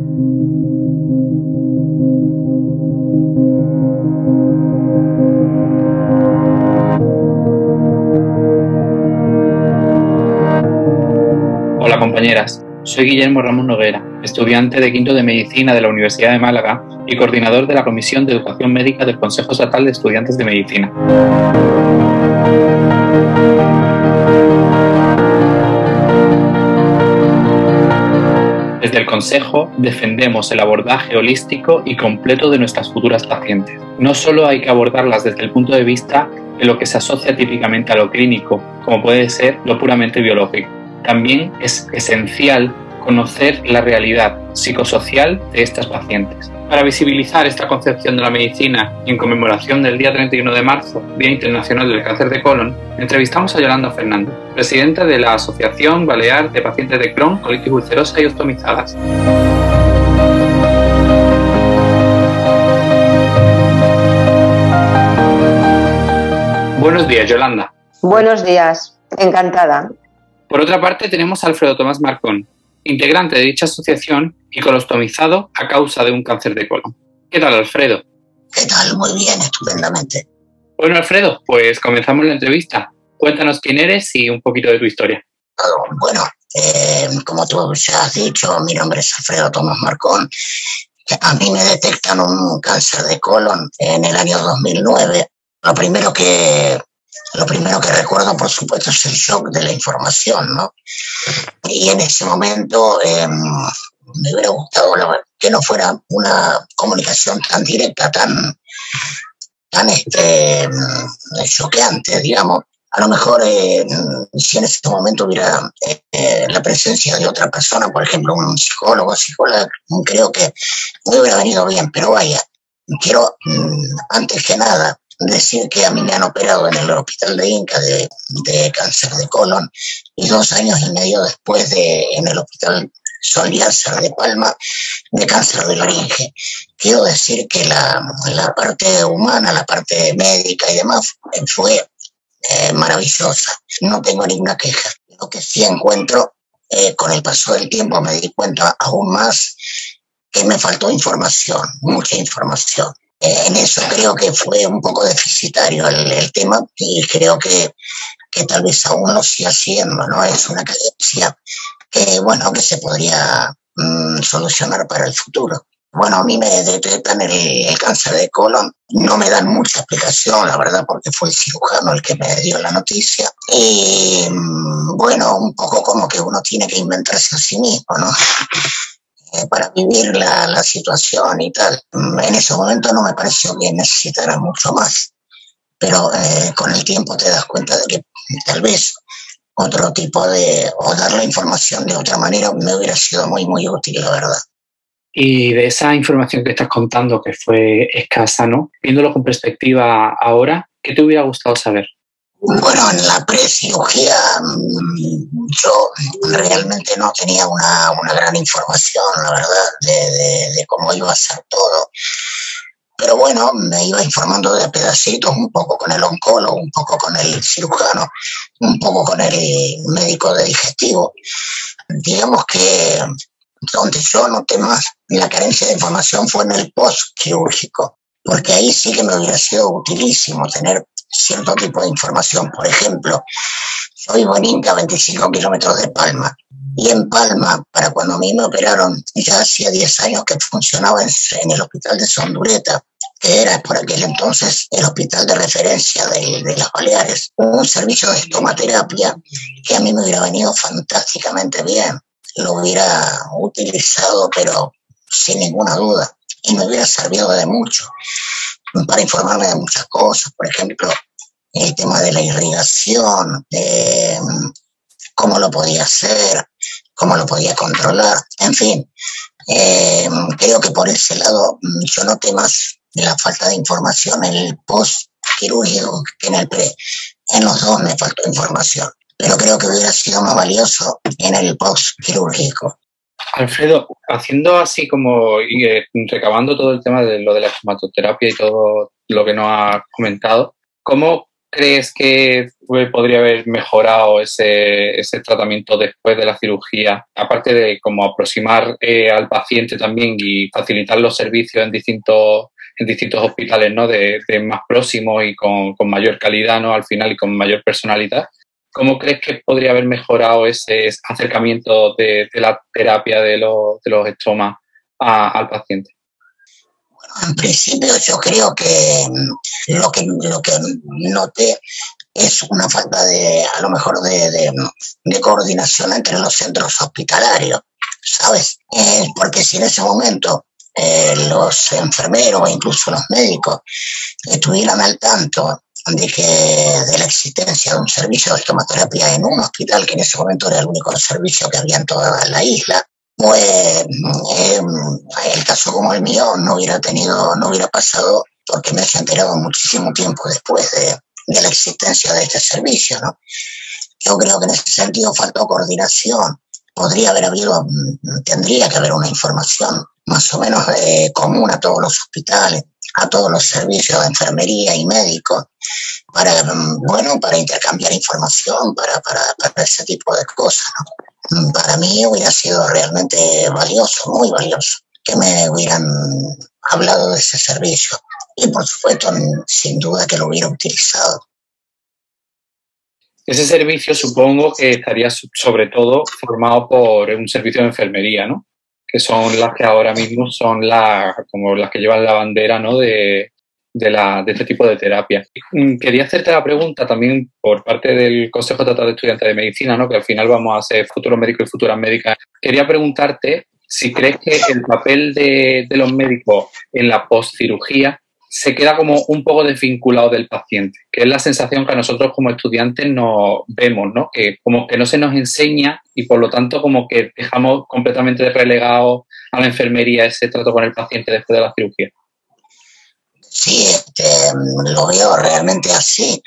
Hola compañeras, soy Guillermo Ramón Noguera, estudiante de quinto de Medicina de la Universidad de Málaga y coordinador de la Comisión de Educación Médica del Consejo Estatal de Estudiantes de Medicina. Desde el Consejo defendemos el abordaje holístico y completo de nuestras futuras pacientes. No solo hay que abordarlas desde el punto de vista de lo que se asocia típicamente a lo clínico, como puede ser lo puramente biológico. También es esencial conocer la realidad psicosocial de estas pacientes. Para visibilizar esta concepción de la medicina y en conmemoración del día 31 de marzo, Día Internacional del Cáncer de Colon, entrevistamos a Yolanda Fernández, presidenta de la Asociación Balear de Pacientes de Crohn, colitis ulcerosa y ostomizadas. Buenos días, Yolanda. Buenos días, encantada. Por otra parte, tenemos a Alfredo Tomás Marcón, integrante de dicha asociación y colostomizado a causa de un cáncer de colon. ¿Qué tal, Alfredo? ¿Qué tal? Muy bien, estupendamente. Bueno, Alfredo, pues comenzamos la entrevista. Cuéntanos quién eres y un poquito de tu historia. Bueno, eh, como tú ya has dicho, mi nombre es Alfredo Tomás Marcón. A mí me detectan un cáncer de colon en el año 2009. Lo primero que lo primero que recuerdo, por supuesto, es el shock de la información, ¿no? Y en ese momento em, me hubiera gustado que no fuera una comunicación tan directa, tan, tan este, choqueante, digamos. A lo mejor eh, si en ese momento hubiera eh, la presencia de otra persona, por ejemplo, un psicólogo, psicóloga, creo que me hubiera venido bien, pero vaya, quiero mm, antes que nada decir que a mí me han operado en el hospital de Inca de, cáncer de colon y dos años y medio después de, en el hospital Soliácer de Palma de cáncer de laringe. Quiero decir que la, la parte humana, la parte médica y demás fue eh, maravillosa. No tengo ninguna queja. Lo que sí encuentro, eh, con el paso del tiempo me di cuenta aún más que me faltó información, mucha información en eso creo que fue un poco deficitario el, tema y creo que, que, tal vez aún lo siga siendo, ¿no? Es una carencia que, bueno, que se podría mm, solucionar para el futuro. Bueno, a mí me detectan el, cáncer de colon, no me dan mucha explicación, la verdad, porque fue el cirujano el que me dio la noticia. Y mm, bueno, un poco como que uno tiene que inventarse a sí mismo, ¿no? Eh, para vivir la, situación y tal. En ese momento no me pareció que necesitara mucho más, pero eh, con el tiempo te das cuenta de que tal vez otro tipo de, o dar la información de otra manera me hubiera sido muy, muy útil, la verdad. Y de esa información que estás contando, que fue escasa, ¿no? Viéndolo con perspectiva ahora, ¿qué te hubiera gustado saber? Bueno, en la precirugía mm, yo realmente no tenía una, gran información, la verdad, de, cómo iba a ser todo. Pero bueno, me iba informando de pedacitos, un poco con el oncólogo, un poco con el cirujano, un poco con el médico de digestivo. Digamos que donde yo noté más la carencia de información fue en el post quirúrgico, porque ahí sí que me hubiera sido utilísimo tener cierto tipo de información. Por ejemplo, yo vivo en Inca, 25 kilómetros de Palma. Y en Palma, para cuando a mí me operaron, ya hacía 10 años que funcionaba en, el hospital de Sondureta, que era por aquel entonces el hospital de referencia de, de, las Baleares, un servicio de estomaterapia que a mí me hubiera venido fantásticamente bien. Lo hubiera utilizado, pero sin ninguna duda, y me hubiera servido de mucho para informarme de muchas cosas, por ejemplo, el tema de la irrigación, mm, cómo lo podía hacer, cómo lo podía controlar, en fin. Eh, creo que por ese lado mm, yo noté más la falta de información en el post quirúrgico que en el pre. En los dos me faltó información, pero creo que hubiera sido más valioso en el post quirúrgico. Alfredo, haciendo así como y, eh, recabando todo el tema de lo de la hematoterapia y todo lo que nos ha comentado, ¿cómo crees que podría haber mejorado ese, ese tratamiento después de la cirugía? Aparte de como aproximar eh, al paciente también y facilitar los servicios en distintos en distintos hospitales ¿no? de, más próximos y con, con, mayor calidad ¿no? al final y con mayor personalidad. ¿Cómo crees que podría haber mejorado ese acercamiento de, la terapia de los, de los estomas al paciente? Bueno, en principio yo creo que mm, lo que, lo que noté es una falta de, a lo mejor, de, de, coordinación entre los centros hospitalarios, ¿sabes? Eh, porque si en ese momento eh, los enfermeros e incluso los médicos estuvieran al tanto que, de la existencia de un servicio de estomaterapia en un hospital, que en ese momento era el único servicio que había en toda la isla, pues eh, el caso como el mío no hubiera tenido, no hubiera pasado porque me he enterado muchísimo tiempo después de, la existencia de este servicio. Yo creo que en ese sentido faltó coordinación. Podría haber habido, mm, tendría que haber una información más o menos eh, común a todos los hospitales, a todos los servicios de enfermería y médicos, para, bueno, para intercambiar información, para, para, para ese tipo de cosas. Mm, para mí hubiera sido realmente valioso, muy valioso, que me hubieran hablado de ese servicio. Y por supuesto, sin duda que lo hubiera utilizado. Ese servicio supongo que estaría sobre todo formado por un servicio de enfermería, ¿no? Que son las que ahora mismo son las, como las que llevan la bandera ¿no? de, de, la, de este tipo de terapia. Mm, quería hacerte la pregunta también por parte del Consejo Estatal de Estudiantes de Medicina, ¿no? que al final vamos a ser futuros médicos y futuras médicas. Quería preguntarte si crees que el papel de, de los médicos en la postcirugía se queda como un poco desvinculado del paciente, que es la sensación que a nosotros como estudiantes nos vemos, ¿no? Que como que no se nos enseña y por lo tanto como que dejamos completamente relegado a la enfermería ese trato con el paciente después de la cirugía. Sí, este, lo veo realmente así.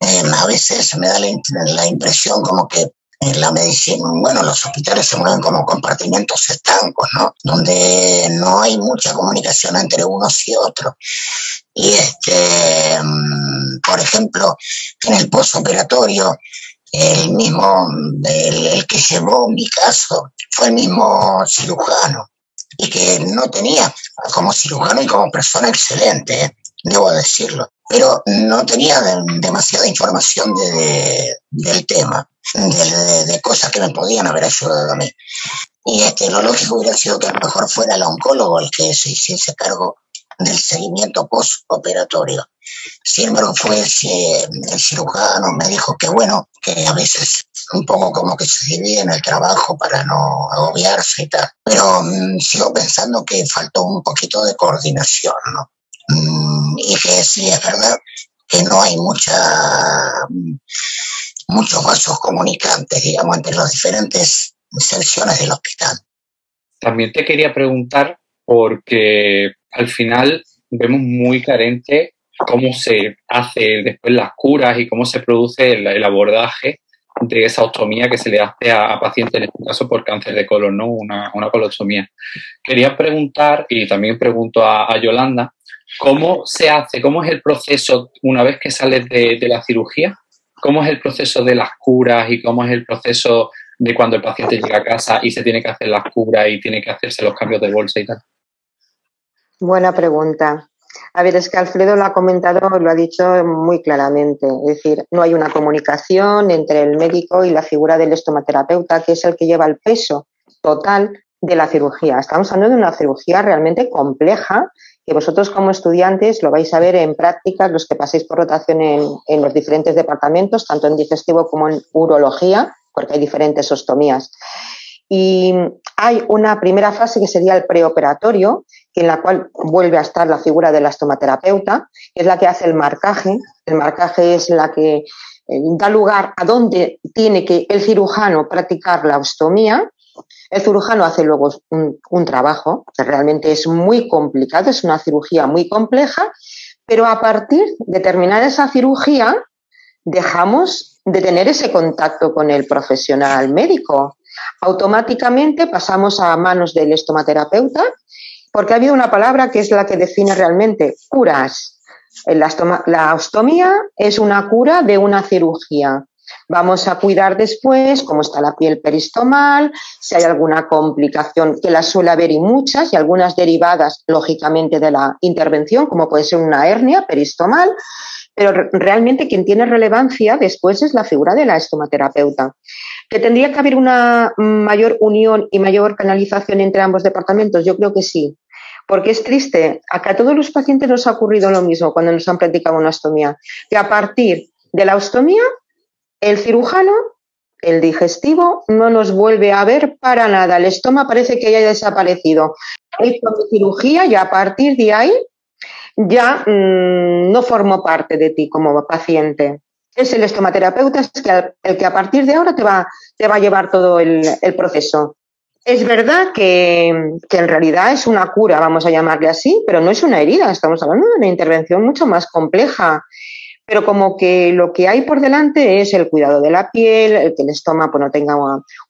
Eh, a veces me da la impresión como que en la medicina, bueno, los hospitales se mueven como compartimentos estancos, ¿no? Donde no hay mucha comunicación entre unos y otros. Y este, mm, por ejemplo, en el postoperatorio, el mismo, el, que llevó mi caso fue el mismo cirujano y que no tenía como cirujano y como persona excelente, ¿eh? Debo decirlo, pero no tenía demasiada información de, del tema de, cosas que me podían haber ayudado a mí. Y este, lo lógico hubiera sido que a lo mejor fuera el oncólogo el que se hiciese cargo del seguimiento postoperatorio. Sin embargo, fue el cirujano, me dijo que bueno, que a veces un poco como que se divide en el trabajo para no agobiarse y tal. Pero mm, sigo pensando que faltó un poquito de coordinación, ¿no? Y que sí, es verdad que no hay mucha muchos vasos comunicantes, digamos, entre las diferentes secciones del hospital. También te quería preguntar, porque al final vemos muy carente cómo se hace después las curas y cómo se produce el, abordaje de esa ostomía que se le hace a, pacientes, en este caso por cáncer de colon, ¿no? una, una colostomía. Quería preguntar, y también pregunto a, Yolanda, ¿cómo se hace, cómo es el proceso una vez que sales de, la cirugía? ¿Cómo es el proceso de las curas y cómo es el proceso de cuando el paciente llega a casa y se tiene que hacer las curas y tiene que hacerse los cambios de bolsa y tal? Buena pregunta. A ver, es que Alfredo lo ha comentado, lo ha dicho muy claramente. Es decir, no hay una comunicación entre el médico y la figura del estomaterapeuta, que es el que lleva el peso total de la cirugía. Estamos hablando de una cirugía realmente compleja que vosotros como estudiantes lo vais a ver en prácticas, los que paséis por rotación en, los diferentes departamentos, tanto en digestivo como en urología, porque hay diferentes ostomías. Y hay una primera fase que sería el preoperatorio, en la cual vuelve a estar la figura de la estomaterapeuta, que es la que hace el marcaje. El marcaje es la que eh, da lugar a dónde tiene que el cirujano practicar la ostomía el cirujano hace luego un, trabajo que realmente es muy complicado, es una cirugía muy compleja, pero a partir de terminar esa cirugía dejamos de tener ese contacto con el profesional médico. Automáticamente pasamos a manos del estomaterapeuta porque ha habido una palabra que es la que define realmente curas. La, ostomía es una cura de una cirugía. Vamos a cuidar después cómo está la piel peristomal, si hay alguna complicación, que la suele haber y muchas, y algunas derivadas, lógicamente, de la intervención, como puede ser una hernia peristomal, pero realmente quien tiene relevancia después es la figura de la estomaterapeuta. ¿Que tendría que haber una mayor unión y mayor canalización entre ambos departamentos? Yo creo que sí. Porque es triste, acá a todos los pacientes nos ha ocurrido lo mismo cuando nos han practicado una ostomía, que a partir de la ostomía, el cirujano, el digestivo, no nos vuelve a ver para nada. El estómago parece que haya desaparecido. Esto cirugía y a partir de ahí ya mm, no formo parte de ti como paciente. Es el estomaterapeuta el que a partir de ahora te va, te va a llevar todo el, proceso. Es verdad que, en realidad es una cura, vamos a llamarle así, pero no es una herida, estamos hablando de una intervención mucho más compleja pero como que lo que hay por delante es el cuidado de la piel, el que el estómago no tenga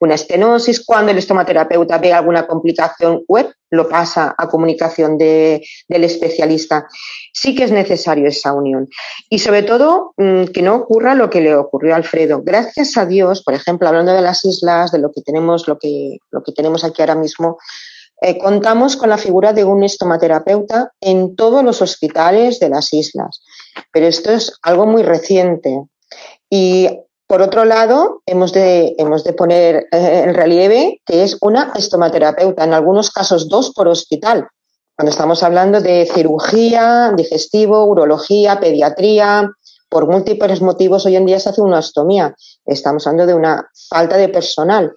una, estenosis. Cuando el estomaterapeuta ve alguna complicación web, lo pasa a comunicación del especialista. Sí que es necesario esa unión. Y sobre todo, mm, que no ocurra lo que le ocurrió a Alfredo. Gracias a Dios, por ejemplo, hablando de las islas, de lo que tenemos, lo que, lo que tenemos aquí ahora mismo, eh, contamos con la figura de un estomaterapeuta en todos los hospitales de las islas. Pero esto es algo muy reciente. Y por otro lado, hemos de, hemos de poner eh, en relieve que es una estomaterapeuta, en algunos casos dos por hospital. Cuando estamos hablando de cirugía, digestivo, urología, pediatría, por múltiples motivos hoy en día se hace una ostomía. Estamos hablando de una falta de personal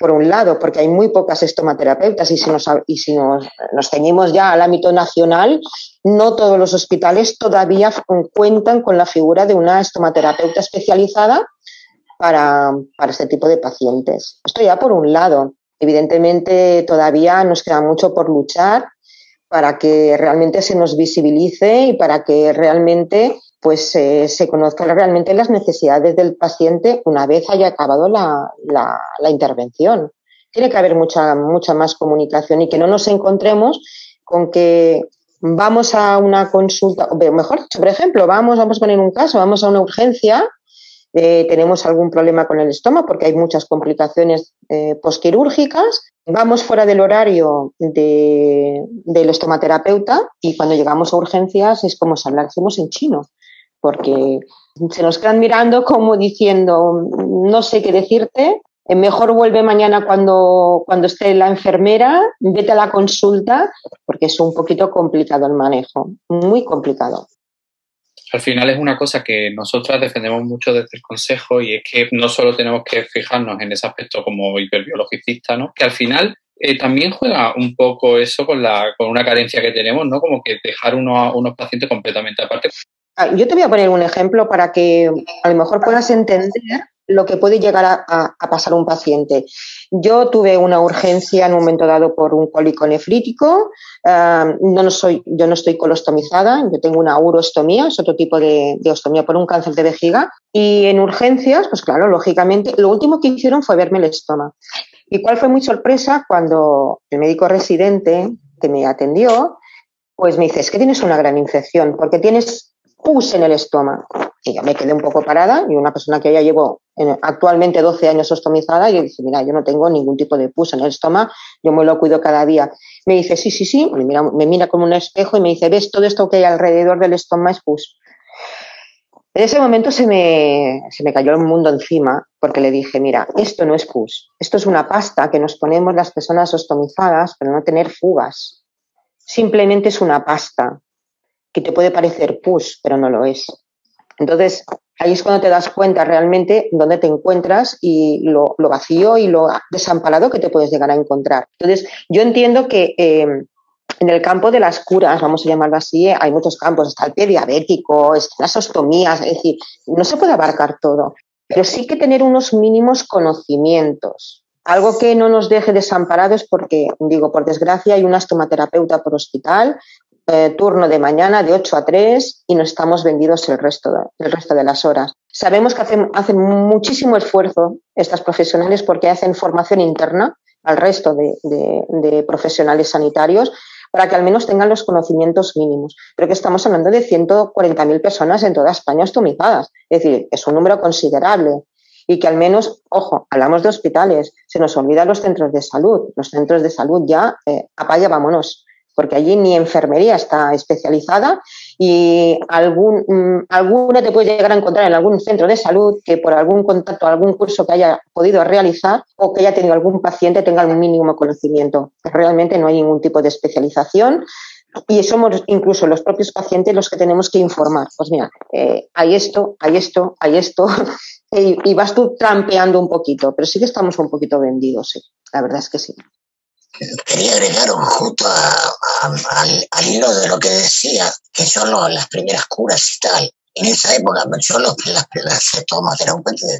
por un lado, porque hay muy pocas estomaterapeutas y si nos, y si nos, ceñimos ya al ámbito nacional, no todos los hospitales todavía cuentan con la figura de una estomaterapeuta especializada para, para este tipo de pacientes. Esto ya por un lado. Evidentemente todavía nos queda mucho por luchar para que realmente se nos visibilice y para que realmente pues eh, se conozcan realmente las necesidades del paciente una vez haya acabado la, la, intervención. Tiene que haber mucha, mucha más comunicación y que no nos encontremos con que vamos a una consulta, o mejor por ejemplo, vamos, vamos a poner un caso, vamos a una urgencia, eh, tenemos algún problema con el estómago porque hay muchas complicaciones eh, posquirúrgicas, vamos fuera del horario de, del estomaterapeuta y cuando llegamos a urgencias es como si hablásemos en chino porque se nos quedan mirando como diciendo, no sé qué decirte, eh, mejor vuelve mañana cuando, cuando esté la enfermera, vete a la consulta, porque es un poquito complicado el manejo, muy complicado. Al final es una cosa que nosotras defendemos mucho desde el Consejo y es que no solo tenemos que fijarnos en ese aspecto como hiperbiologicista, ¿no? que al final eh, también juega un poco eso con, la, con una carencia que tenemos, ¿no? como que dejar uno, unos pacientes completamente aparte. Ah, yo te voy a poner un ejemplo para que a lo mejor puedas entender lo que puede llegar a, pasar un paciente. Yo tuve una urgencia en un momento dado por un cólico nefrítico. Ah, yo no estoy colostomizada, yo tengo una urostomía, es otro tipo de, de, ostomía por un cáncer de vejiga. Y en urgencias, pues claro, lógicamente, lo último que hicieron fue verme el estómago. Y cuál fue mi sorpresa cuando el médico residente que me atendió, pues me dice, es que tienes una gran infección, porque tienes pus en el estómago. Y yo me quedé un poco parada y una persona que ya llevo actualmente 12 años ostomizada y yo dije, mira, yo no tengo ningún tipo de pus en el estómago, yo me lo cuido cada día. Me dice, sí, sí, sí, me mira, me como un espejo y me dice, ves, todo esto que hay alrededor del estómago es pus. En ese momento se me, se me cayó el mundo encima porque le dije, mira, esto no es pus, esto es una pasta que nos ponemos las personas ostomizadas para no tener fugas. Simplemente es una pasta que te puede parecer pus, pero no lo es. Entonces, ahí es cuando te das cuenta realmente dónde te encuentras y lo, vacío y lo desamparado que te puedes llegar a encontrar. Entonces, yo entiendo que eh, en el campo de las curas, vamos a llamarlo así, hay muchos campos, está el pie diabético, las ostomías, es decir, no se puede abarcar todo, pero sí que tener unos mínimos conocimientos. Algo que no nos deje desamparados porque, digo, por desgracia hay una estomaterapeuta por hospital, eh, turno de mañana de 8 a 3 y no estamos vendidos el resto de, resto de las horas. Sabemos que hacen, hacen muchísimo esfuerzo estas profesionales porque hacen formación interna al resto de, profesionales sanitarios para que al menos tengan los conocimientos mínimos. Pero que estamos hablando de 140.000 personas en toda España ostomizadas. Es decir, es un número considerable. Y que al menos, ojo, hablamos de hospitales, se nos olvidan los centros de salud. Los centros de salud ya, eh, apaga, vámonos porque allí ni enfermería está especializada y algún, mm, alguna te puede llegar a encontrar en algún centro de salud que por algún contacto, algún curso que haya podido realizar o que haya tenido algún paciente tenga un mínimo conocimiento. Realmente no hay ningún tipo de especialización y somos incluso los propios pacientes los que tenemos que informar. Pues mira, eh, hay esto, hay esto, hay esto, y, vas tú trampeando un poquito, pero sí que estamos un poquito vendidos, sí. la verdad es que sí quería agregar justo al, hilo de lo que decía, que son las primeras curas y tal. En esa época yo los, las, las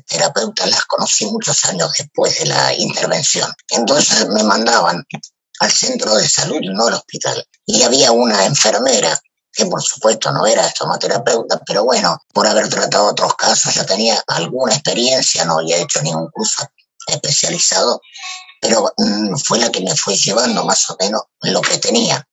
terapeutas las conocí muchos años después de la intervención. Entonces me mandaban al centro de salud, no al hospital. Y había una enfermera que por supuesto no era estomaterapeuta, pero bueno, por haber tratado otros casos ya tenía alguna experiencia, no había hecho ningún curso especializado, pero mm, fue la que me fue llevando más o menos lo que tenía.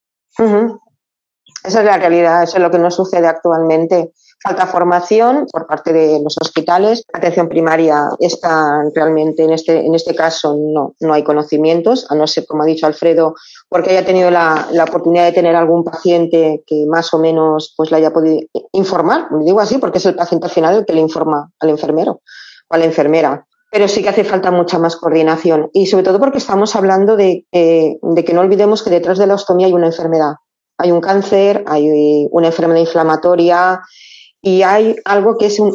Esa es la realidad, eso es lo que nos sucede actualmente. Falta formación por parte de los hospitales. Atención primaria está realmente, en este, en este caso, no, no hay conocimientos, a no ser, como ha dicho Alfredo, porque haya tenido la, la, oportunidad de tener algún paciente que más o menos pues, le haya podido informar. Digo así porque es el paciente al final el que le informa al enfermero o a la enfermera pero sí que hace falta mucha más coordinación y sobre todo porque estamos hablando de, que no olvidemos que detrás de la ostomía hay una enfermedad. Hay un cáncer, hay una enfermedad inflamatoria y hay algo que es un,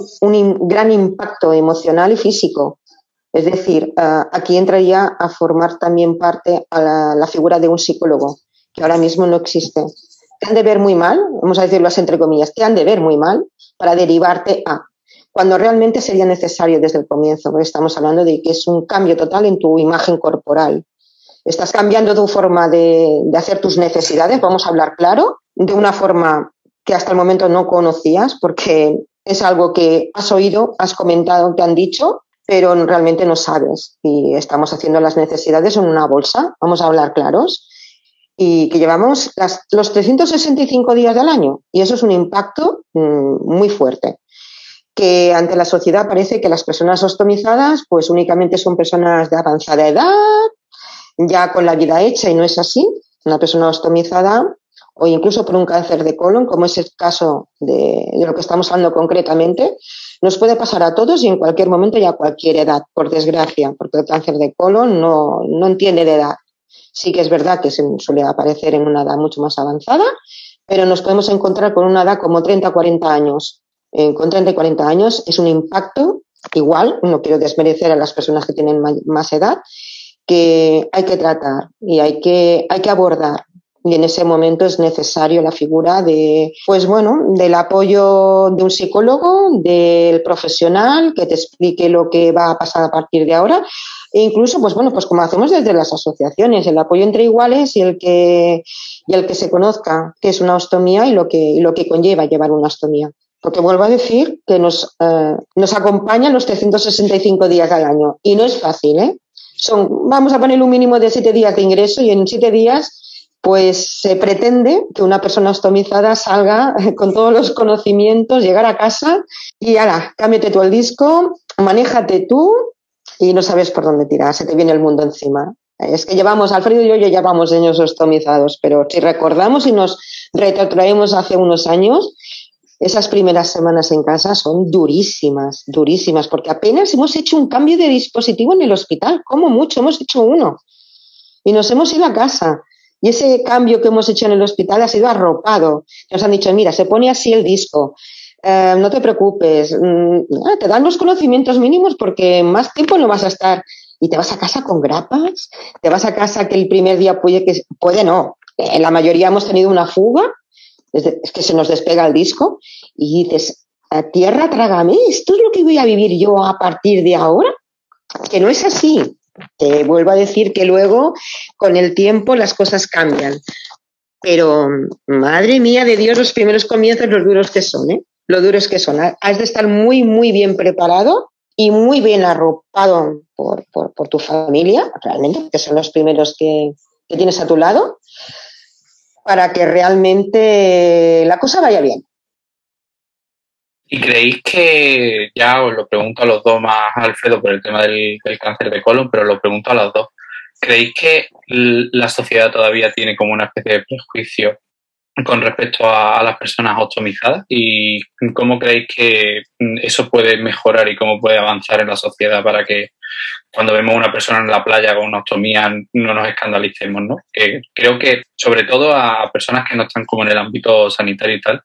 gran impacto emocional y físico. Es decir, aquí entraría a formar también parte a la, la, figura de un psicólogo, que ahora mismo no existe. Te han de ver muy mal, vamos a decirlo así entre comillas, te han de ver muy mal para derivarte a cuando realmente sería necesario desde el comienzo, porque estamos hablando de que es un cambio total en tu imagen corporal. Estás cambiando tu forma de, hacer tus necesidades, vamos a hablar claro, de una forma que hasta el momento no conocías, porque es algo que has oído, has comentado, te han dicho, pero realmente no sabes. Y estamos haciendo las necesidades en una bolsa, vamos a hablar claros, y que llevamos los 365 días del año. Y eso es un impacto mm, muy fuerte que ante la sociedad parece que las personas ostomizadas pues únicamente son personas de avanzada edad, ya con la vida hecha y no es así. Una persona ostomizada o incluso por un cáncer de colon, como es el caso de, lo que estamos hablando concretamente, nos puede pasar a todos y en cualquier momento y a cualquier edad, por desgracia, porque el cáncer de colon no, no entiende de edad. Sí que es verdad que se suele aparecer en una edad mucho más avanzada, pero nos podemos encontrar con una edad como 30 40 años eh, con 30 y 40 años es un impacto igual, no quiero desmerecer a las personas que tienen más edad, que hay que tratar y hay que, hay que abordar. Y en ese momento es necesario la figura de, pues bueno, del apoyo de un psicólogo, del profesional que te explique lo que va a pasar a partir de ahora. E incluso, pues bueno, pues como hacemos desde las asociaciones, el apoyo entre iguales y el que, y el que se conozca qué es una ostomía y lo que, y lo que conlleva llevar una ostomía. Porque vuelvo a decir que nos, eh, nos acompañan los 365 días al año y no es fácil, ¿eh? Son, vamos a poner un mínimo de siete días de ingreso y en siete días pues se pretende que una persona ostomizada salga con todos los conocimientos, llegar a casa y ahora, cámbiate tú el disco, manéjate tú y no sabes por dónde tirar, se te viene el mundo encima. Es que llevamos, Alfredo y yo ya llevamos años ostomizados, pero si recordamos y nos retrotraemos hace unos años, esas primeras semanas en casa son durísimas, durísimas, porque apenas hemos hecho un cambio de dispositivo en el hospital, como mucho, hemos hecho uno. Y nos hemos ido a casa. Y ese cambio que hemos hecho en el hospital ha sido arropado. Nos han dicho, mira, se pone así el disco, eh, no te preocupes, mm, te dan los conocimientos mínimos porque más tiempo no vas a estar. Y te vas a casa con grapas, te vas a casa que el primer día puede que, puede no. En eh, la mayoría hemos tenido una fuga es que se nos despega el disco y dices, a tierra trágame, esto es lo que voy a vivir yo a partir de ahora, que no es así. Te vuelvo a decir que luego, con el tiempo, las cosas cambian. Pero, madre mía de Dios, los primeros comienzos, los duros que son, ¿eh? Lo duros que son. Has de estar muy, muy bien preparado y muy bien arropado por, tu familia, realmente, que son los primeros que, que tienes a tu lado para que realmente la cosa vaya bien. ¿Y creéis que, ya os lo pregunto a los dos más, Alfredo, por el tema del, cáncer de colon, pero lo pregunto a los dos, ¿creéis que la sociedad todavía tiene como una especie de prejuicio con respecto a, las personas ostomizadas? ¿Y cómo creéis que eso puede mejorar y cómo puede avanzar en la sociedad para que cuando vemos a una persona en la playa con una ostomía no nos escandalicemos, ¿no? creo que sobre todo a personas que no están como en el ámbito sanitario y tal,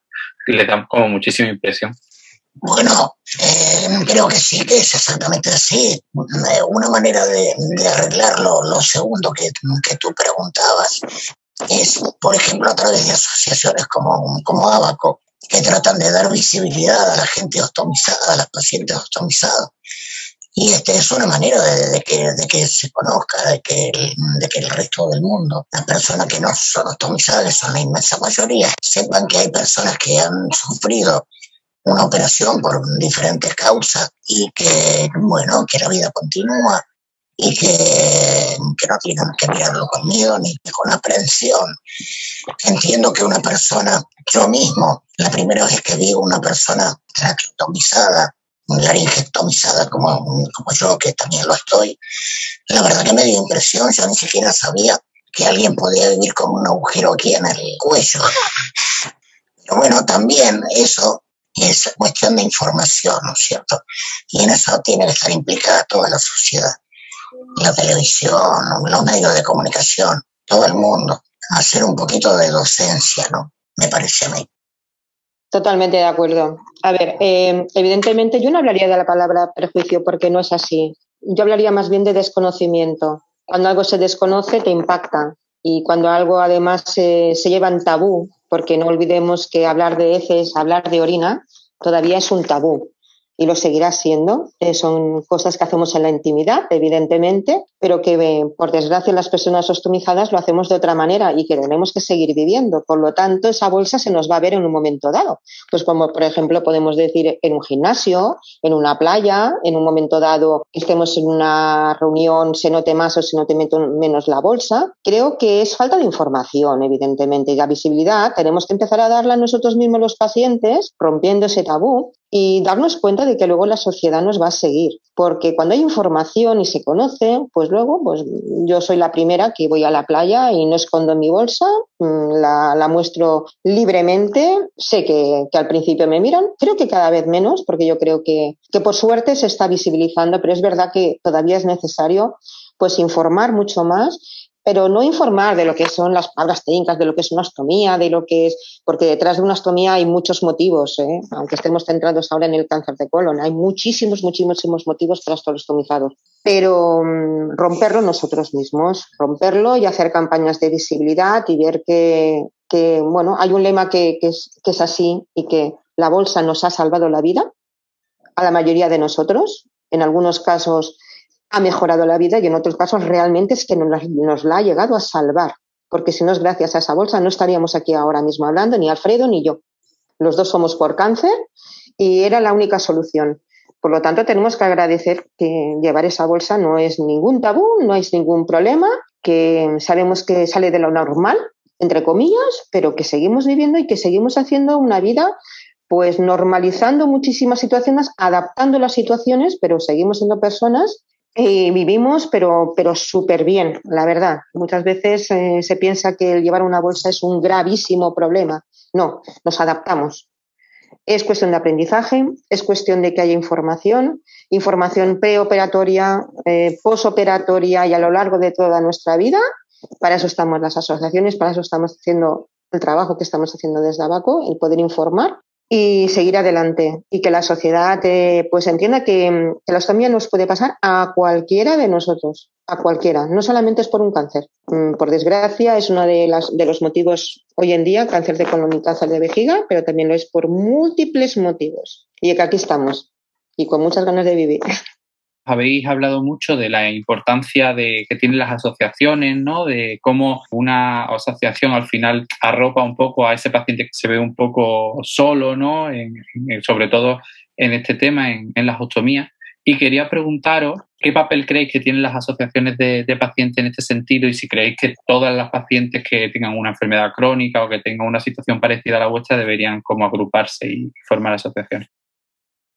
le dan como muchísima impresión. Bueno, eh, creo que sí, que es exactamente así. Eh, una manera de, arreglarlo, lo segundo que, tú preguntabas, es, por ejemplo, a través de asociaciones como, como Abaco, que tratan de dar visibilidad a la gente ostomizada, a las pacientes ostomizadas. Y este es una manera de, que, de que se conozca, de que, de que el resto del mundo, las personas que no son ostomizadas, que son la inmensa mayoría, sepan que hay personas que han sufrido una operación por diferentes causas y que, bueno, que la vida continúa y que, no tienen que mirarlo con miedo ni con aprensión. Entiendo que una persona, yo mismo, la primera vez que vi una persona traqueotomizada, laringectomizada como, como yo, que también lo estoy, la verdad que me dio impresión, yo ni siquiera sabía que alguien podía vivir con un agujero aquí en el cuello. Pero bueno, también eso es cuestión de información, ¿no es cierto? Y en eso tiene que estar implicada toda la sociedad, la televisión, los medios de comunicación, todo el mundo, hacer un poquito de docencia, ¿no? Me parece a mí. Totalmente de acuerdo. A ver, eh, evidentemente yo no hablaría de la palabra prejuicio porque no es así. Yo hablaría más bien de desconocimiento. Cuando algo se desconoce te impacta y cuando algo además se, se lleva en tabú, porque no olvidemos que hablar de heces, hablar de orina, todavía es un tabú y lo seguirá siendo. Eh, son cosas que hacemos en la intimidad, evidentemente, pero que eh, por desgracia las personas ostomizadas lo hacemos de otra manera y que tenemos que seguir viviendo. Por lo tanto, esa bolsa se nos va a ver en un momento dado. Pues como por ejemplo podemos decir en un gimnasio, en una playa, en un momento dado estemos en una reunión, se note más o se note menos la bolsa. Creo que es falta de información, evidentemente, y la visibilidad tenemos que empezar a darla a nosotros mismos los pacientes, rompiendo ese tabú y darnos cuenta de que luego la sociedad nos va a seguir, porque cuando hay información y se conoce, pues luego pues yo soy la primera que voy a la playa y no escondo mi bolsa, mm, la, muestro libremente, sé que, que, al principio me miran, creo que cada vez menos, porque yo creo que, que por suerte se está visibilizando, pero es verdad que todavía es necesario pues informar mucho más pero no informar de lo que son las palabras técnicas, de lo que es una ostomía, de lo que es, porque detrás de una ostomía hay muchos motivos, ¿eh? aunque estemos centrados ahora en el cáncer de colon, hay muchísimos, muchísimos motivos ostomizados. Pero mm, romperlo nosotros mismos, romperlo y hacer campañas de visibilidad y ver que, que bueno, hay un lema que, que, es, que es así y que la bolsa nos ha salvado la vida a la mayoría de nosotros. En algunos casos ha mejorado la vida y en otros casos realmente es que nos la, ha llegado a salvar, porque si no es gracias a esa bolsa no estaríamos aquí ahora mismo hablando, ni Alfredo ni yo. Los dos somos por cáncer y era la única solución. Por lo tanto, tenemos que agradecer que llevar esa bolsa no es ningún tabú, no es ningún problema, que sabemos que sale de lo normal, entre comillas, pero que seguimos viviendo y que seguimos haciendo una vida pues normalizando muchísimas situaciones, adaptando las situaciones, pero seguimos siendo personas vivimos, pero, pero súper bien, la verdad. Muchas veces eh, se piensa que el llevar una bolsa es un gravísimo problema. No, nos adaptamos. Es cuestión de aprendizaje, es cuestión de que haya información, información preoperatoria, eh, posoperatoria y a lo largo de toda nuestra vida. Para eso estamos las asociaciones, para eso estamos haciendo el trabajo que estamos haciendo desde abajo, el poder informar y seguir adelante y que la sociedad eh, pues entienda que, que, la ostomía nos puede pasar a cualquiera de nosotros, a cualquiera, no solamente es por un cáncer. Mm, por desgracia es uno de, las, de los motivos hoy en día, cáncer de colon y cáncer de vejiga, pero también lo es por múltiples motivos. Y que aquí estamos y con muchas ganas de vivir. habéis hablado mucho de la importancia de, que tienen las asociaciones, ¿no? De cómo una asociación al final arropa un poco a ese paciente que se ve un poco solo, ¿no? sobre todo en este tema, en, en las ostomías. Y quería preguntaros qué papel creéis que tienen las asociaciones de, pacientes en este sentido y si creéis que todas las pacientes que tengan una enfermedad crónica o que tengan una situación parecida a la vuestra deberían como agruparse y formar asociaciones.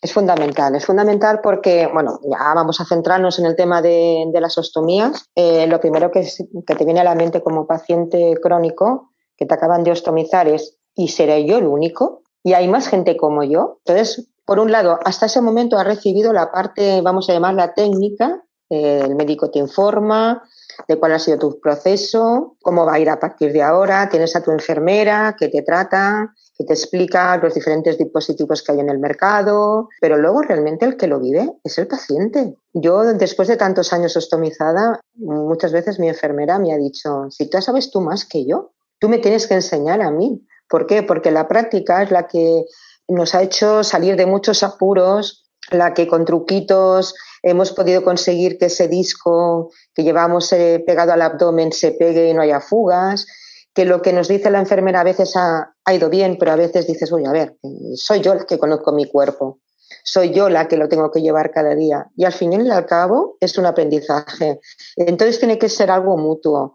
Es fundamental, es fundamental porque, bueno, ya vamos a centrarnos en el tema de, las ostomías. Eh, lo primero que, te viene a la mente como paciente crónico que te acaban de ostomizar es, ¿y seré yo el único? ¿Y hay más gente como yo? Entonces, por un lado, hasta ese momento has recibido la parte, vamos a llamarla técnica, eh, el médico te informa de cuál ha sido tu proceso, cómo va a ir a partir de ahora, tienes a tu enfermera que te trata, que te explica los diferentes dispositivos que hay en el mercado, pero luego realmente el que lo vive es el paciente. Yo, después de tantos años ostomizada, muchas veces mi enfermera me ha dicho, si tú sabes tú más que yo, tú me tienes que enseñar a mí. ¿Por qué? Porque la práctica es la que nos ha hecho salir de muchos apuros, la que con truquitos hemos podido conseguir que ese disco que llevamos eh, pegado al abdomen se pegue y no haya fugas, que lo que nos dice la enfermera a veces ha, ido bien, pero a veces dices, oye, a ver, soy yo el que conozco mi cuerpo, soy yo la que lo tengo que llevar cada día. Y al fin y al cabo es un aprendizaje. Entonces tiene que ser algo mutuo.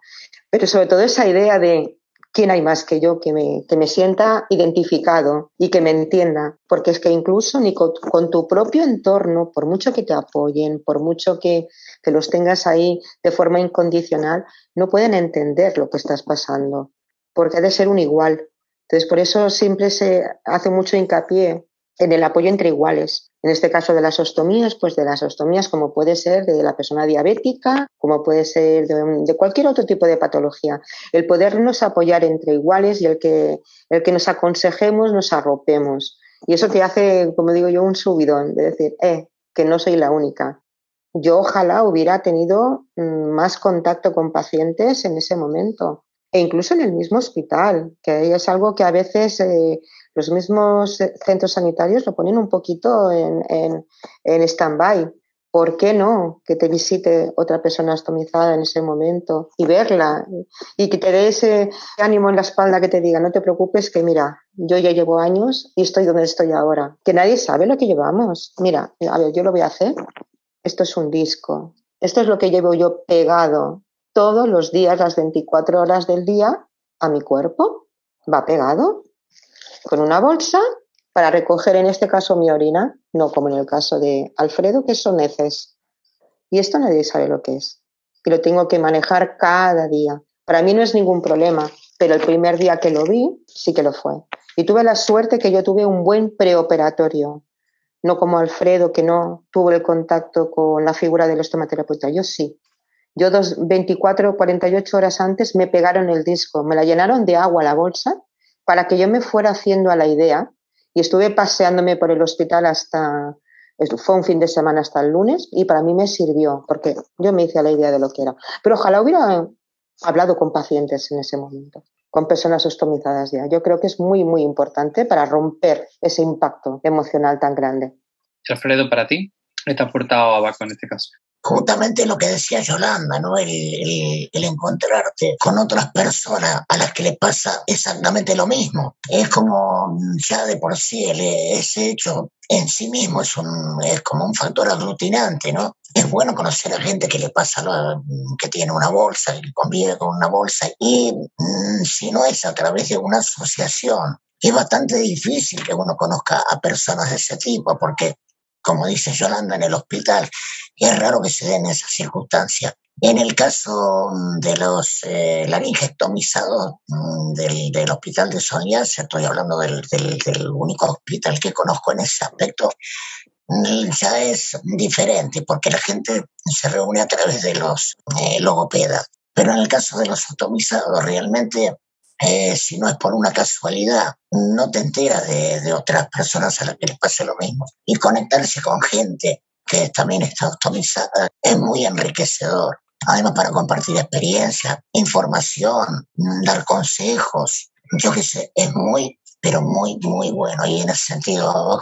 Pero sobre todo esa idea de quién hay más que yo que me, que me sienta identificado y que me entienda. Porque es que incluso ni con, tu propio entorno, por mucho que te apoyen, por mucho que, que los tengas ahí de forma incondicional, no pueden entender lo que estás pasando, porque ha de ser un igual. Entonces, por eso siempre se hace mucho hincapié en el apoyo entre iguales. En este caso de las ostomías, pues de las ostomías como puede ser de la persona diabética, como puede ser de, cualquier otro tipo de patología. El podernos apoyar entre iguales y el que, el que nos aconsejemos, nos arropemos. Y eso te hace, como digo yo, un subidón de decir, eh, que no soy la única. Yo ojalá hubiera tenido mm, más contacto con pacientes en ese momento e incluso en el mismo hospital, que es algo que a veces eh, los mismos centros sanitarios lo ponen un poquito en, en, stand-by. ¿Por qué no que te visite otra persona astomizada en ese momento y verla y que te dé ese ánimo en la espalda que te diga, no te preocupes, que mira, yo ya llevo años y estoy donde estoy ahora, que nadie sabe lo que llevamos. Mira, a ver, yo lo voy a hacer. Esto es un disco. Esto es lo que llevo yo pegado todos los días, las 24 horas del día, a mi cuerpo. Va pegado con una bolsa para recoger en este caso mi orina, no como en el caso de Alfredo, que son heces. Y esto nadie sabe lo que es. Y lo tengo que manejar cada día. Para mí no es ningún problema, pero el primer día que lo vi sí que lo fue. Y tuve la suerte que yo tuve un buen preoperatorio, no como Alfredo, que no tuvo el contacto con la figura del estomaterapeuta. Yo sí. Yo dos, 24 o 48 horas antes me pegaron el disco, me la llenaron de agua la bolsa para que yo me fuera haciendo a la idea y estuve paseándome por el hospital hasta, fue un fin de semana hasta el lunes y para mí me sirvió porque yo me hice a la idea de lo que era. Pero ojalá hubiera hablado con pacientes en ese momento, con personas ostomizadas ya. Yo creo que es muy, muy importante para romper ese impacto emocional tan grande. Alfredo, para ti, ¿qué te ha aportado Abaco en este caso? Justamente lo que decía Yolanda, ¿no? El, encontrarte con otras personas a las que le pasa exactamente lo mismo. Es como ya de por sí ese hecho en sí mismo es, un, es como un factor aglutinante, ¿no? Es bueno conocer a gente que le pasa, que tiene una bolsa, que convive con una bolsa, y mm, si no es a través de una asociación, es bastante difícil que uno conozca a personas de ese tipo, porque como dice Yolanda, en el hospital. Es raro que se den esas circunstancias. En el caso de los eh, laringectomizados mm, del, del, hospital de Sonia, estoy hablando del, del, único hospital que conozco en ese aspecto, mm, ya es diferente porque la gente se reúne a través de los eh, logopedas. Pero en el caso de los atomizados, realmente eh, si no es por una casualidad, no te enteras de, otras personas a las que les pase lo mismo. Y conectarse con gente que también está optimizada es muy enriquecedor. Además, para compartir experiencia, información, dar consejos, yo qué sé, es muy, pero muy, muy bueno. Y en ese sentido,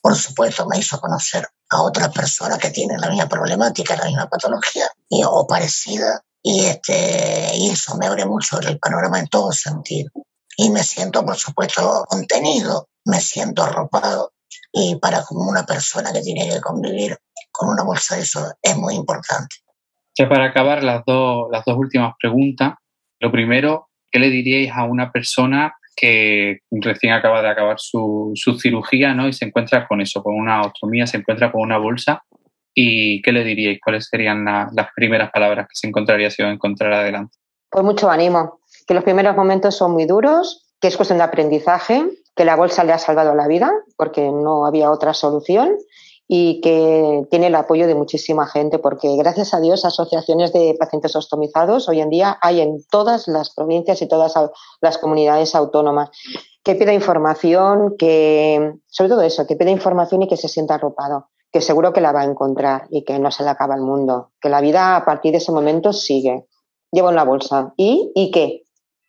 por supuesto, me hizo conocer a otras personas que tienen la misma problemática, la misma patología y, o parecida y, este, y eso me abre mucho el panorama en todo sentido. Y me siento, por supuesto, contenido, me siento arropado. Y para como una persona que tiene que convivir con una bolsa, eso es muy importante. Ya para acabar, las dos, las dos últimas preguntas. Lo primero, ¿qué le diríais a una persona que recién acaba de acabar su, su cirugía ¿no? y se encuentra con eso, con una ostomía, se encuentra con una bolsa? ¿Y qué le diríais? ¿Cuáles serían las primeras palabras que se encontraría si lo encontrara adelante? Pues mucho ánimo, que los primeros momentos son muy duros, que es cuestión de aprendizaje, que la bolsa le ha salvado la vida porque no había otra solución y que tiene el apoyo de muchísima gente porque gracias a Dios asociaciones de pacientes ostomizados hoy en día hay en todas las provincias y todas las comunidades autónomas. Que pida información, que sobre todo eso, que pida información y que se sienta arropado, que seguro que la va a encontrar y que no se le acaba el mundo, que la vida a partir de ese momento sigue. Llevo en la bolsa. ¿Y? ¿Y qué?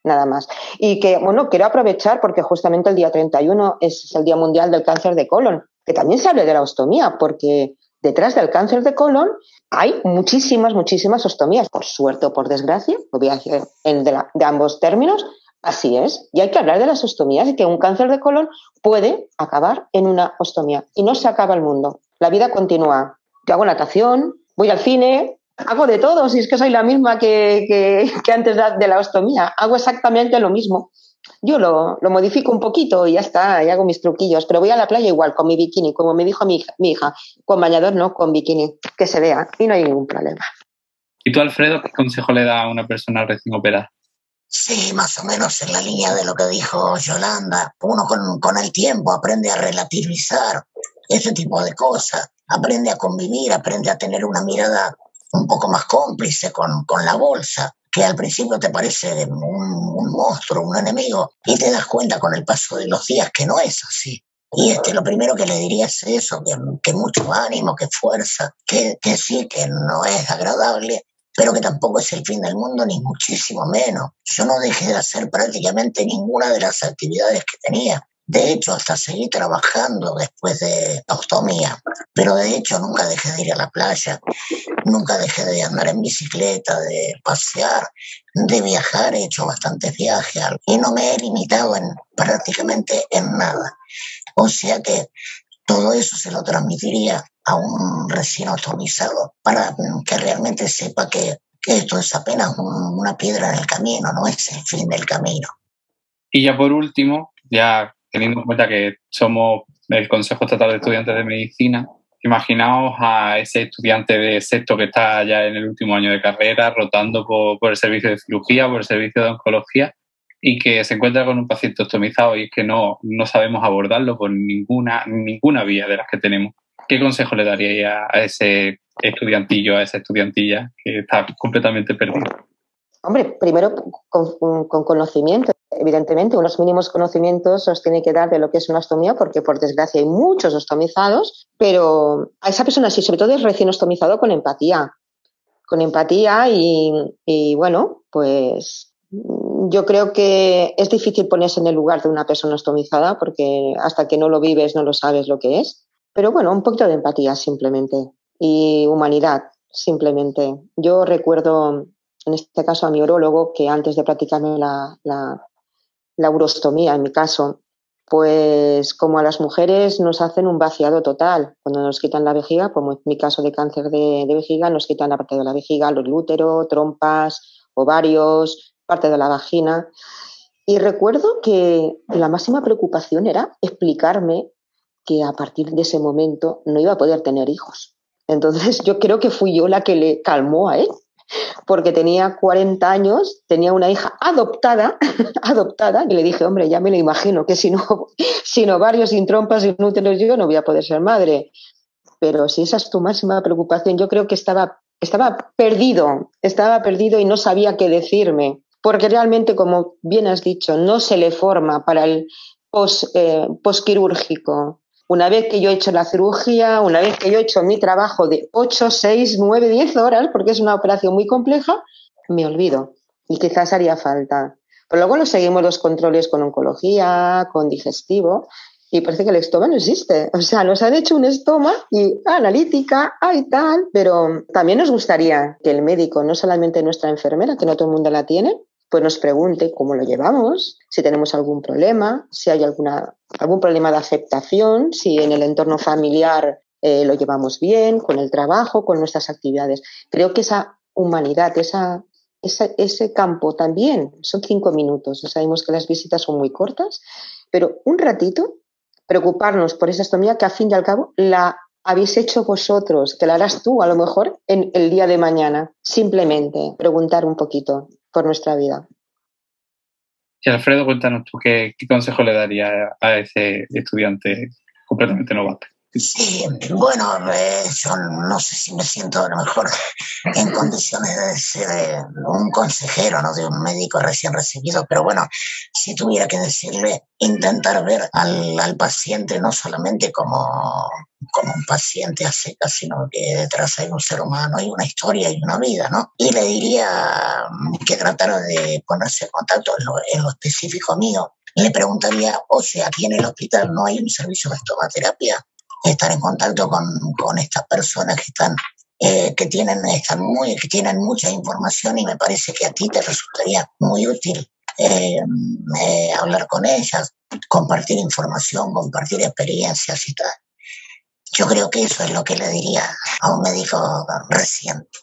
nada más. Y que, bueno, quiero aprovechar porque justamente el día 31 es el Día Mundial del Cáncer de Colon, que también se hable de la ostomía, porque detrás del cáncer de colon hay muchísimas, muchísimas ostomías, por suerte o por desgracia, lo voy a de, de ambos términos, así es. Y hay que hablar de las ostomías y que un cáncer de colon puede acabar en una ostomía. Y no se acaba el mundo. La vida continúa. Yo hago natación, voy al cine, hago de todo, si es que soy la misma que, antes de la ostomía, hago exactamente lo mismo. Yo lo, modifico un poquito y ya está, y hago mis truquillos, pero voy a la playa igual, con mi bikini, como me dijo mi hija, mi hija con bañador no, con bikini, que se vea y no hay ningún problema. ¿Y tú, Alfredo, qué consejo le da a una persona recién operada? Sí, más o menos en la línea de lo que dijo Yolanda. Uno con, con el tiempo aprende a relativizar ese tipo de cosas, aprende a convivir, aprende a tener una mirada un poco más cómplice con, con la bolsa, que al principio te parece un, monstruo, un enemigo, y te das cuenta con el paso de los días que no es así. Y este, lo primero que le diría es eso, que, que mucho ánimo, que fuerza, que, que sí, que no es agradable, pero que tampoco es el fin del mundo, ni muchísimo menos. Yo no dejé de hacer prácticamente ninguna de las actividades que tenía. De hecho, hasta seguí trabajando después de ostomía, pero de hecho nunca dejé de ir a la playa, nunca dejé de andar en bicicleta, de pasear, de viajar, he hecho bastantes viajes y no me he limitado en prácticamente en nada. O sea que todo eso se lo transmitiría a un recién ostomizado para que realmente sepa que, que esto es apenas una piedra en el camino, no es el fin del camino. Y ya por último, ya teniendo en cuenta que somos el Consejo Estatal de Estudiantes de Medicina, imaginaos a ese estudiante de sexto que está ya en el último año de carrera, rotando por, el servicio de cirugía, por el servicio de oncología, y que se encuentra con un paciente optimizado y es que no, no sabemos abordarlo por ninguna, ninguna vía de las que tenemos. ¿Qué consejo le daría a ese estudiantillo, a esa estudiantilla que está completamente perdido? Hombre, primero con conocimiento evidentemente, unos mínimos conocimientos os tiene que dar de lo que es una ostomía, porque por desgracia hay muchos ostomizados, pero a esa persona sí, sobre todo es recién ostomizado con empatía. Con empatía y, bueno, pues yo creo que es difícil ponerse en el lugar de una persona ostomizada porque hasta que no lo vives no lo sabes lo que es. Pero bueno, un poquito de empatía simplemente y humanidad simplemente. Yo recuerdo en este caso a mi orólogo que antes de practicarme la, la urostomía, en mi caso, pues como a las mujeres nos hacen un vaciado total. Cuando nos quitan la vejiga, como en mi caso de cáncer de, vejiga, nos quitan la parte de la vejiga, los útero, trompas, ovarios, parte de la vagina. Y recuerdo que la máxima preocupación era explicarme que a partir de ese momento no iba a poder tener hijos. Entonces yo creo que fui yo la que le calmó a él, porque tenía 40 años, tenía una hija adoptada, adoptada, y le dije, hombre, ya me lo imagino, que si no, sin ovarios, sin trompas, sin úteros, yo no voy a poder ser madre. Pero si esa es tu máxima preocupación, yo creo que estaba, estaba perdido, estaba perdido y no sabía qué decirme, porque realmente, como bien has dicho, no se le forma para el post, eh. Una vez que yo he hecho la cirugía, una vez que yo he hecho mi trabajo de 8, 6, 9, 10 horas, porque es una operación muy compleja, me olvido. Y quizás haría falta. Pero luego lo seguimos los controles con oncología, con digestivo, y parece que el estoma no existe. O sea, nos han hecho un estoma y analítica, hay tal, pero también nos gustaría que el médico, no solamente nuestra enfermera, que no todo el mundo la tiene, pues nos pregunte cómo lo llevamos, si tenemos algún problema, si hay alguna, algún problema de aceptación, si en el entorno familiar eh, lo llevamos bien, con el trabajo, con nuestras actividades. Creo que esa humanidad, esa, ese campo también son cinco minutos. Sabemos que las visitas son muy cortas, pero un ratito preocuparnos por esa estomía que a fin y al cabo la habéis hecho vosotros, que la harás tú a lo mejor en el día de mañana. Simplemente preguntar un poquito por nuestra vida. Y Alfredo, cuéntanos tú qué, qué consejo le daría a ese estudiante completamente novato. Sí, bueno, eh, yo no sé si me siento a lo mejor en condiciones de ser eh, un consejero, no de un médico recién recibido, pero bueno, si tuviera que decirle, intentar ver al, al paciente no solamente como, como un paciente a seca, sino que detrás hay un ser humano, hay una historia y una vida, ¿no? Y le diría que tratara de ponerse en contacto en lo, en lo específico mío. Le preguntaría, o sea, aquí en el hospital no hay un servicio de estomaterapia estar en contacto con, con estas personas que están eh, que tienen están muy que tienen mucha información y me parece que a ti te resultaría muy útil eh, eh, hablar con ellas compartir información compartir experiencias y tal. Yo creo que eso es lo que le diría a un médico reciente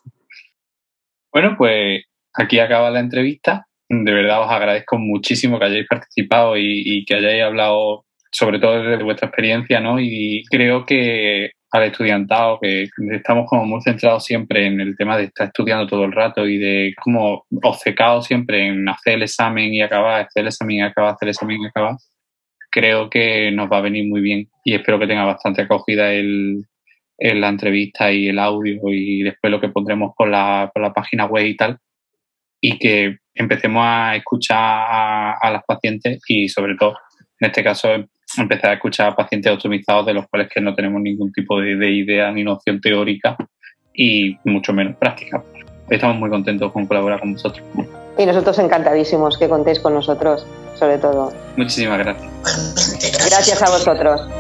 bueno pues aquí acaba la entrevista. De verdad os agradezco muchísimo que hayáis participado y, y que hayáis hablado sobre todo desde vuestra experiencia, ¿no? Y creo que al estudiantado, que estamos como muy centrados siempre en el tema de estar estudiando todo el rato y de como obcecados siempre en hacer el examen y acabar, hacer el examen y acabar, hacer el examen y acabar, creo que nos va a venir muy bien y espero que tenga bastante acogida el, la entrevista y el audio y después lo que pondremos por la, por la página web y tal y que empecemos a escuchar a, a las pacientes y sobre todo en este caso empezar a escuchar a pacientes optimizados de los cuales que no tenemos ningún tipo de, de idea ni noción teórica y mucho menos práctica. Estamos muy contentos con colaborar con vosotros. Y nosotros encantadísimos que contéis con nosotros, sobre todo. Muchísimas gracias. Gracias a vosotros.